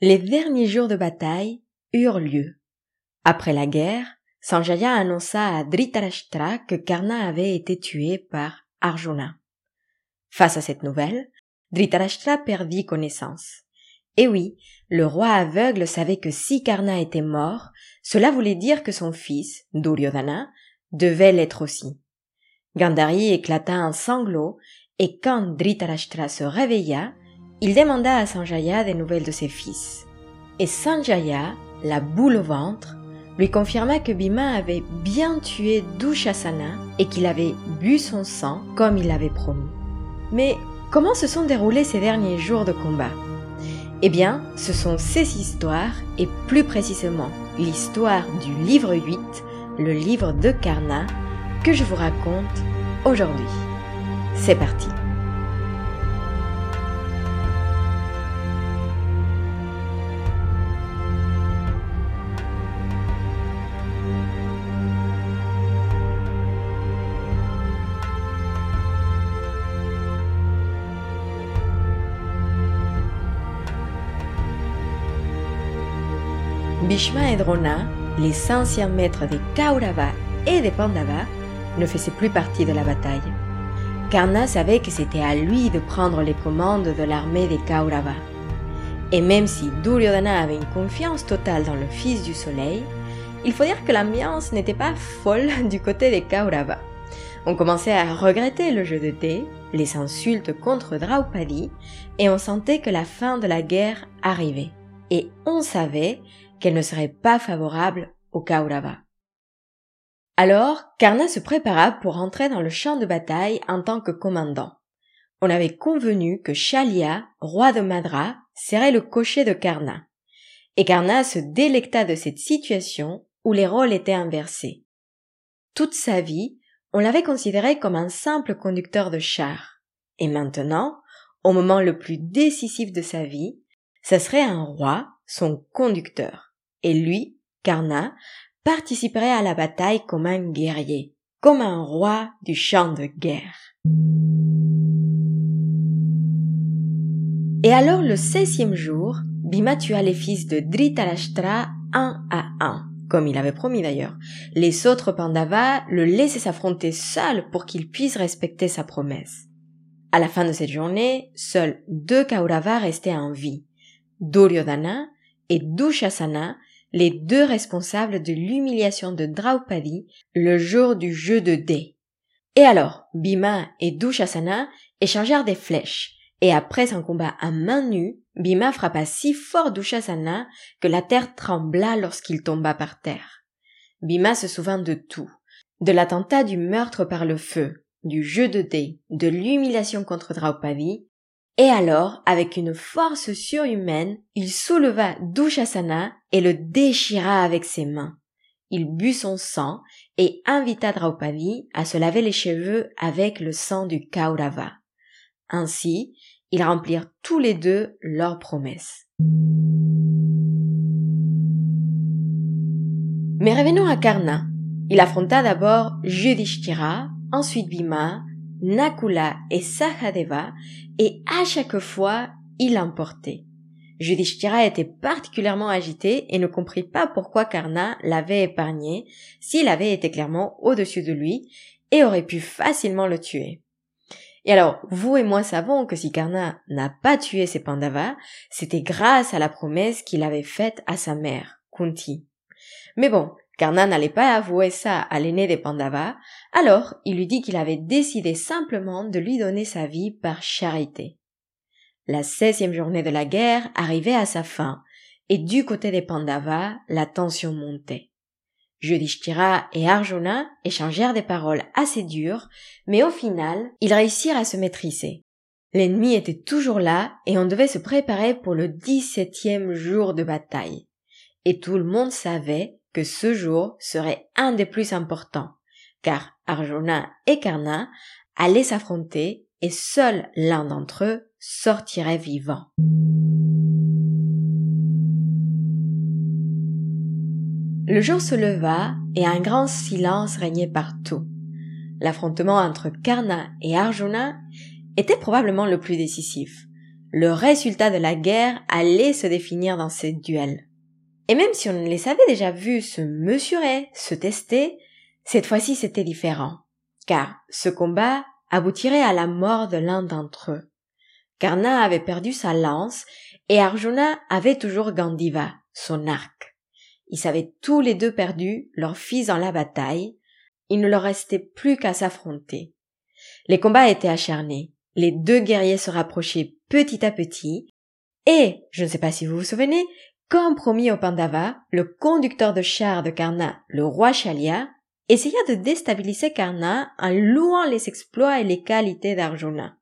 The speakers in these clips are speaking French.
Les derniers jours de bataille eurent lieu. Après la guerre, Sanjaya annonça à Dhritarashtra que Karna avait été tué par Arjuna. Face à cette nouvelle, Dhritarashtra perdit connaissance. Et oui, le roi aveugle savait que si Karna était mort, cela voulait dire que son fils, Duryodhana, devait l'être aussi. Gandhari éclata en sanglots et quand Dhritarashtra se réveilla, il demanda à Sanjaya des nouvelles de ses fils. Et Sanjaya, la boule au ventre, lui confirma que Bhima avait bien tué Dushasana et qu'il avait bu son sang comme il l'avait promis. Mais comment se sont déroulés ces derniers jours de combat? Eh bien, ce sont ces histoires et plus précisément l'histoire du livre 8, le livre de Karna, que je vous raconte aujourd'hui. C'est parti Bhishma et Drona, les anciens maîtres des Kaurava et des Pandava, ne faisaient plus partie de la bataille. Karna savait que c'était à lui de prendre les commandes de l'armée des Kaurava. Et même si Duryodhana avait une confiance totale dans le fils du soleil, il faut dire que l'ambiance n'était pas folle du côté des Kaurava. On commençait à regretter le jeu de thé, les insultes contre Draupadi, et on sentait que la fin de la guerre arrivait. Et on savait qu'elle ne serait pas favorable au Kaurava. Alors, Karna se prépara pour entrer dans le champ de bataille en tant que commandant. On avait convenu que Shalia, roi de Madra, serait le cocher de Karna. Et Karna se délecta de cette situation où les rôles étaient inversés. Toute sa vie, on l'avait considéré comme un simple conducteur de char. Et maintenant, au moment le plus décisif de sa vie, ce serait un roi, son conducteur et lui, Karna, participerait à la bataille comme un guerrier, comme un roi du champ de guerre. Et alors le seizième jour, Bhima tua les fils de Dhritarashtra un à un, comme il avait promis d'ailleurs. Les autres Pandavas le laissaient s'affronter seuls pour qu'il puisse respecter sa promesse. À la fin de cette journée, seuls deux Kauravas restaient en vie. Duryodhana et Dushasana, les deux responsables de l'humiliation de Draupadi le jour du jeu de dés. Et alors, Bhima et Dushasana échangèrent des flèches, et après un combat à main nue, Bhima frappa si fort Dushasana que la terre trembla lorsqu'il tomba par terre. Bhima se souvint de tout, de l'attentat du meurtre par le feu, du jeu de dés, de l'humiliation contre Draupadi, et alors, avec une force surhumaine, il souleva Dushasana et le déchira avec ses mains. Il but son sang et invita Draupadi à se laver les cheveux avec le sang du Kaurava. Ainsi, ils remplirent tous les deux leurs promesses. Mais revenons à Karna. Il affronta d'abord Yudhishthira, ensuite Bhima, Nakula et Sahadeva, et à chaque fois, il l'emportait. Yudhishthira était particulièrement agité et ne comprit pas pourquoi Karna l'avait épargné s'il avait été clairement au-dessus de lui et aurait pu facilement le tuer. Et alors, vous et moi savons que si Karna n'a pas tué ses Pandavas, c'était grâce à la promesse qu'il avait faite à sa mère, Kunti. Mais bon, Karna n'allait pas avouer ça à l'aîné des Pandavas, alors il lui dit qu'il avait décidé simplement de lui donner sa vie par charité. La seizième journée de la guerre arrivait à sa fin, et du côté des Pandavas, la tension montait. Yudhishthira et Arjuna échangèrent des paroles assez dures, mais au final, ils réussirent à se maîtriser. L'ennemi était toujours là et on devait se préparer pour le dix-septième jour de bataille. Et tout le monde savait ce jour serait un des plus importants, car Arjuna et Karna allaient s'affronter et seul l'un d'entre eux sortirait vivant. Le jour se leva et un grand silence régnait partout. L'affrontement entre Karna et Arjuna était probablement le plus décisif. le résultat de la guerre allait se définir dans ces duels. Et même si on les avait déjà vus se mesurer, se tester, cette fois-ci c'était différent. Car ce combat aboutirait à la mort de l'un d'entre eux. Karna avait perdu sa lance et Arjuna avait toujours Gandiva, son arc. Ils avaient tous les deux perdu leur fils dans la bataille. Il ne leur restait plus qu'à s'affronter. Les combats étaient acharnés. Les deux guerriers se rapprochaient petit à petit. Et, je ne sais pas si vous vous souvenez, comme promis au Pandava, le conducteur de char de Karna, le roi Shalia, essaya de déstabiliser Karna en louant les exploits et les qualités d'Arjuna.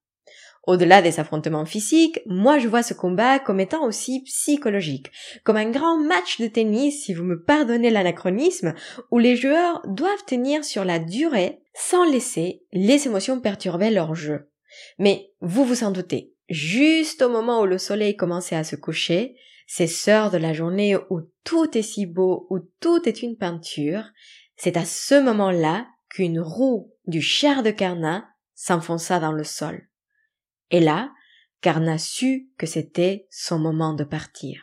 Au-delà des affrontements physiques, moi je vois ce combat comme étant aussi psychologique, comme un grand match de tennis, si vous me pardonnez l'anachronisme, où les joueurs doivent tenir sur la durée sans laisser les émotions perturber leur jeu. Mais vous vous en doutez, juste au moment où le soleil commençait à se coucher, ces sœurs de la journée où tout est si beau, où tout est une peinture, c'est à ce moment-là qu'une roue du char de Karna s'enfonça dans le sol. Et là, Karna sut que c'était son moment de partir.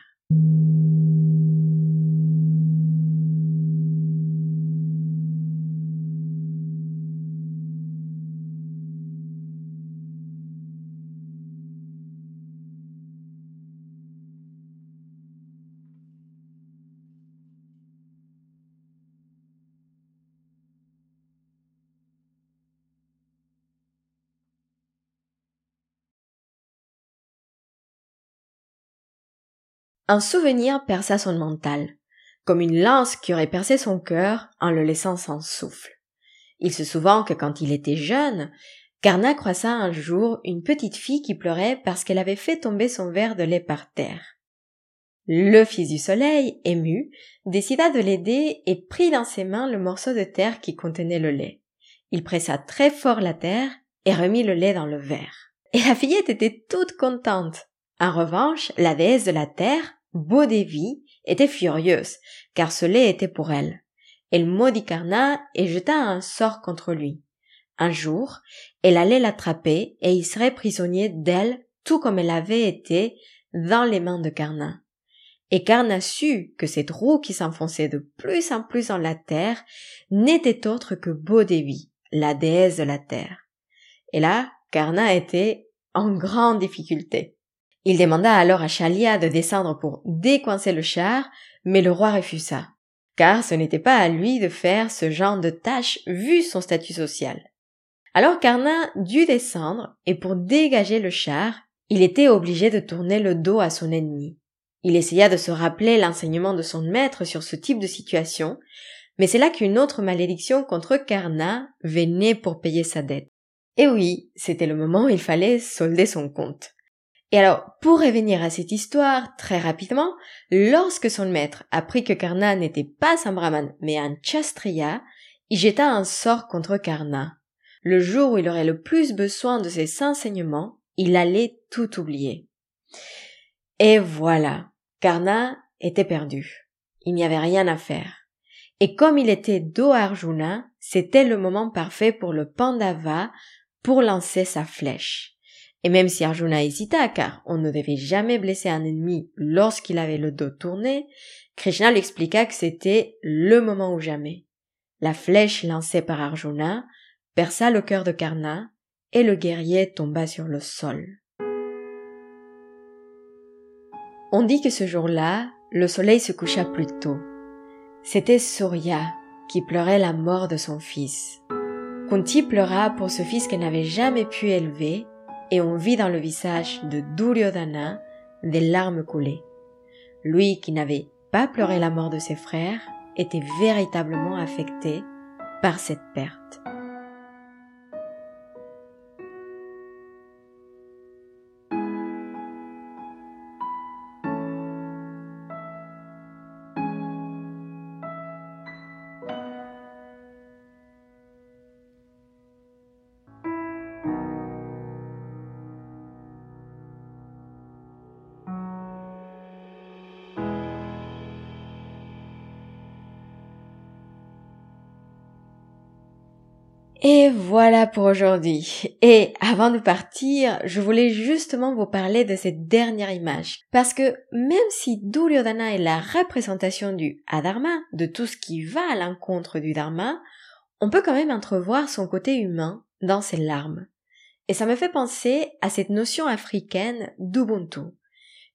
Un souvenir perça son mental, comme une lance qui aurait percé son cœur en le laissant sans souffle. Il se souvint que quand il était jeune, Karna croisa un jour une petite fille qui pleurait parce qu'elle avait fait tomber son verre de lait par terre. Le fils du soleil, ému, décida de l'aider et prit dans ses mains le morceau de terre qui contenait le lait. Il pressa très fort la terre et remit le lait dans le verre. Et la fillette était toute contente. En revanche, la déesse de la terre, Bodevi, était furieuse, car ce lait était pour elle. Elle maudit Karna et jeta un sort contre lui. Un jour, elle allait l'attraper et il serait prisonnier d'elle tout comme elle avait été dans les mains de Karna. Et Karna sut que cette roue qui s'enfonçait de plus en plus dans la terre n'était autre que Bodevi, la déesse de la terre. Et là, Karna était en grande difficulté. Il demanda alors à Chalia de descendre pour décoincer le char, mais le roi refusa, car ce n'était pas à lui de faire ce genre de tâche vu son statut social. Alors Karna dut descendre, et pour dégager le char, il était obligé de tourner le dos à son ennemi. Il essaya de se rappeler l'enseignement de son maître sur ce type de situation, mais c'est là qu'une autre malédiction contre Karna venait pour payer sa dette. Et oui, c'était le moment où il fallait solder son compte. Et alors, pour revenir à cette histoire, très rapidement, lorsque son maître apprit que Karna n'était pas un brahman, mais un chastriya, il jeta un sort contre Karna. Le jour où il aurait le plus besoin de ses enseignements, il allait tout oublier. Et voilà, Karna était perdu. Il n'y avait rien à faire. Et comme il était dos à Arjuna, c'était le moment parfait pour le Pandava pour lancer sa flèche. Et même si Arjuna hésita, car on ne devait jamais blesser un ennemi lorsqu'il avait le dos tourné, Krishna lui expliqua que c'était le moment ou jamais. La flèche lancée par Arjuna perça le cœur de Karna, et le guerrier tomba sur le sol. On dit que ce jour-là, le soleil se coucha plus tôt. C'était Surya qui pleurait la mort de son fils. Kunti pleura pour ce fils qu'elle n'avait jamais pu élever et on vit dans le visage de Duryodhana des larmes coulées. Lui qui n'avait pas pleuré la mort de ses frères était véritablement affecté par cette perte. Et voilà pour aujourd'hui. Et avant de partir, je voulais justement vous parler de cette dernière image. Parce que même si Duryodhana est la représentation du Adharma, de tout ce qui va à l'encontre du Dharma, on peut quand même entrevoir son côté humain dans ses larmes. Et ça me fait penser à cette notion africaine d'Ubuntu.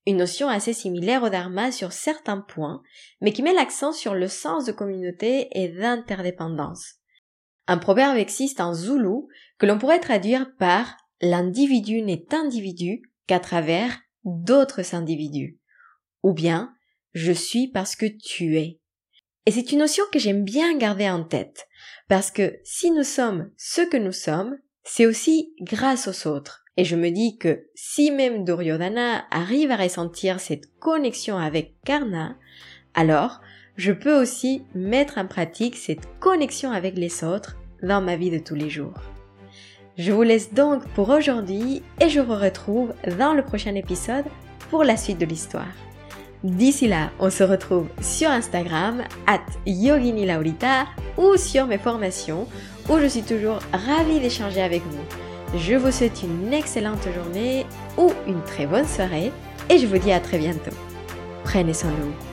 Une notion assez similaire au Dharma sur certains points, mais qui met l'accent sur le sens de communauté et d'interdépendance. Un proverbe existe en zoulou que l'on pourrait traduire par l'individu n'est individu qu'à travers d'autres individus. Ou bien je suis parce que tu es. Et c'est une notion que j'aime bien garder en tête, parce que si nous sommes ce que nous sommes, c'est aussi grâce aux autres. Et je me dis que si même Duryodhana arrive à ressentir cette connexion avec Karna, alors je peux aussi mettre en pratique cette connexion avec les autres dans ma vie de tous les jours. Je vous laisse donc pour aujourd'hui et je vous retrouve dans le prochain épisode pour la suite de l'histoire. D'ici là, on se retrouve sur Instagram, at Yogini Laurita, ou sur mes formations, où je suis toujours ravie d'échanger avec vous. Je vous souhaite une excellente journée ou une très bonne soirée, et je vous dis à très bientôt. Prenez soin de vous.